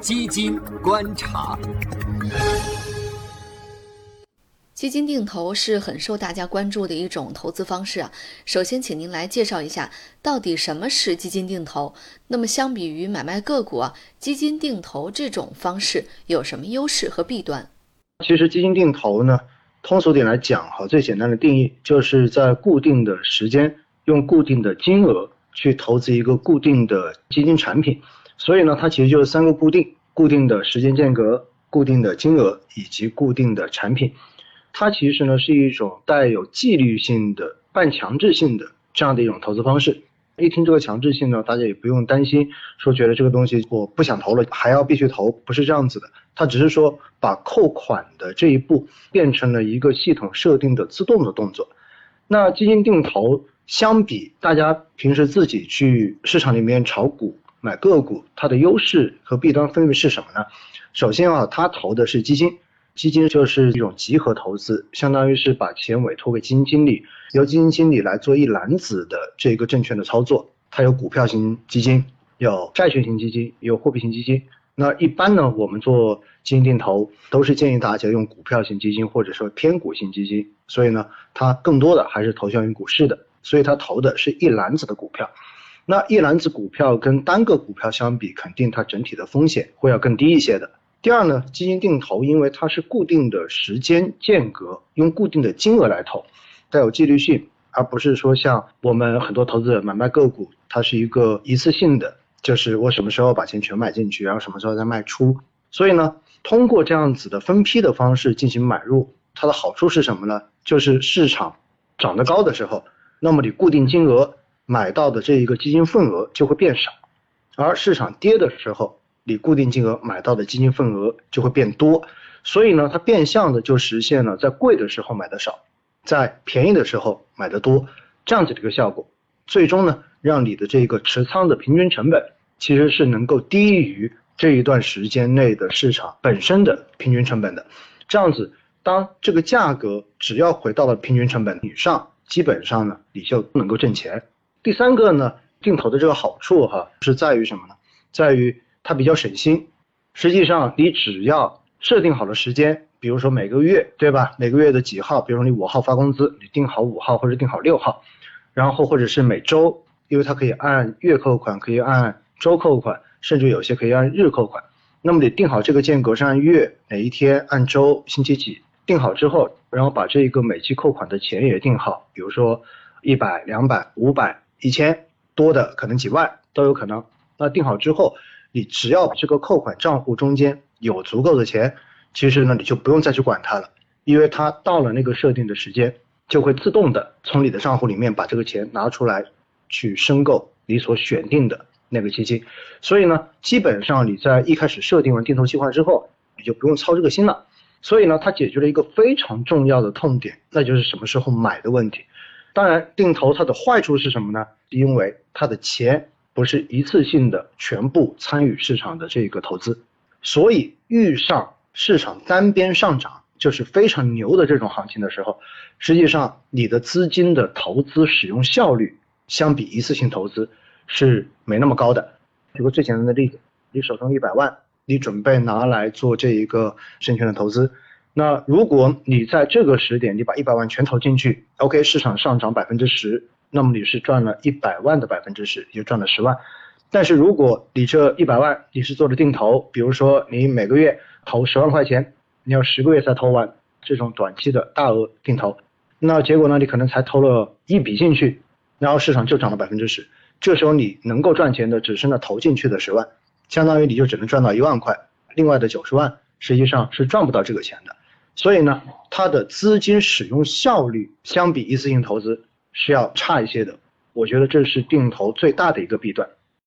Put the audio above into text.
基金观察。基金定投是很受大家关注的一种投资方式啊。首先，请您来介绍一下，到底什么是基金定投？那么，相比于买卖个股啊，基金定投这种方式有什么优势和弊端？其实，基金定投呢，通俗点来讲哈，最简单的定义就是在固定的时间，用固定的金额去投资一个固定的基金产品。所以呢，它其实就是三个固定：固定的时间间隔、固定的金额以及固定的产品。它其实呢是一种带有纪律性的、半强制性的这样的一种投资方式。一听这个强制性呢，大家也不用担心，说觉得这个东西我不想投了，还要必须投，不是这样子的。它只是说把扣款的这一步变成了一个系统设定的自动的动作。那基金定投相比大家平时自己去市场里面炒股买个股，它的优势和弊端分别是什么呢？首先啊，它投的是基金。基金就是一种集合投资，相当于是把钱委托给基金经理，由基金经理来做一篮子的这个证券的操作。它有股票型基金，有债券型基金，有货币型基金。那一般呢，我们做基金定投都是建议大家用股票型基金或者说偏股型基金。所以呢，它更多的还是投向于股市的，所以它投的是一篮子的股票。那一篮子股票跟单个股票相比，肯定它整体的风险会要更低一些的。第二呢，基金定投，因为它是固定的时间间隔，用固定的金额来投，带有纪律性，而不是说像我们很多投资者买卖个股，它是一个一次性的，就是我什么时候把钱全买进去，然后什么时候再卖出。所以呢，通过这样子的分批的方式进行买入，它的好处是什么呢？就是市场涨得高的时候，那么你固定金额买到的这一个基金份额就会变少，而市场跌的时候。你固定金额买到的基金份额就会变多，所以呢，它变相的就实现了在贵的时候买的少，在便宜的时候买的多，这样子的一个效果，最终呢，让你的这个持仓的平均成本其实是能够低于这一段时间内的市场本身的平均成本的，这样子，当这个价格只要回到了平均成本以上，基本上呢，你就能够挣钱。第三个呢，定投的这个好处哈，是在于什么呢？在于它比较省心，实际上你只要设定好了时间，比如说每个月，对吧？每个月的几号，比如说你五号发工资，你定好五号或者定好六号，然后或者是每周，因为它可以按月扣款，可以按周扣款，甚至有些可以按日扣款。那么你定好这个间隔是按月哪一天，按周星期几，定好之后，然后把这个每期扣款的钱也定好，比如说一百、两百、五百、一千，多的可能几万都有可能。那定好之后。你只要这个扣款账户中间有足够的钱，其实呢你就不用再去管它了，因为它到了那个设定的时间，就会自动的从你的账户里面把这个钱拿出来，去申购你所选定的那个基金。所以呢，基本上你在一开始设定完定投计划之后，你就不用操这个心了。所以呢，它解决了一个非常重要的痛点，那就是什么时候买的问题。当然，定投它的坏处是什么呢？因为它的钱。不是一次性的全部参与市场的这个投资，所以遇上市场单边上涨就是非常牛的这种行情的时候，实际上你的资金的投资使用效率相比一次性投资是没那么高的。举个最简单的例子，你手中一百万，你准备拿来做这一个证券的投资，那如果你在这个时点你把一百万全投进去，OK，市场上涨百分之十。那么你是赚了一百万的百分之十，也就赚了十万。但是如果你这一百万你是做的定投，比如说你每个月投十万块钱，你要十个月才投完这种短期的大额定投，那结果呢，你可能才投了一笔进去，然后市场就涨了百分之十，这时候你能够赚钱的只剩了投进去的十万，相当于你就只能赚到一万块，另外的九十万实际上是赚不到这个钱的。所以呢，它的资金使用效率相比一次性投资。是要差一些的，我觉得这是定投最大的一个弊端。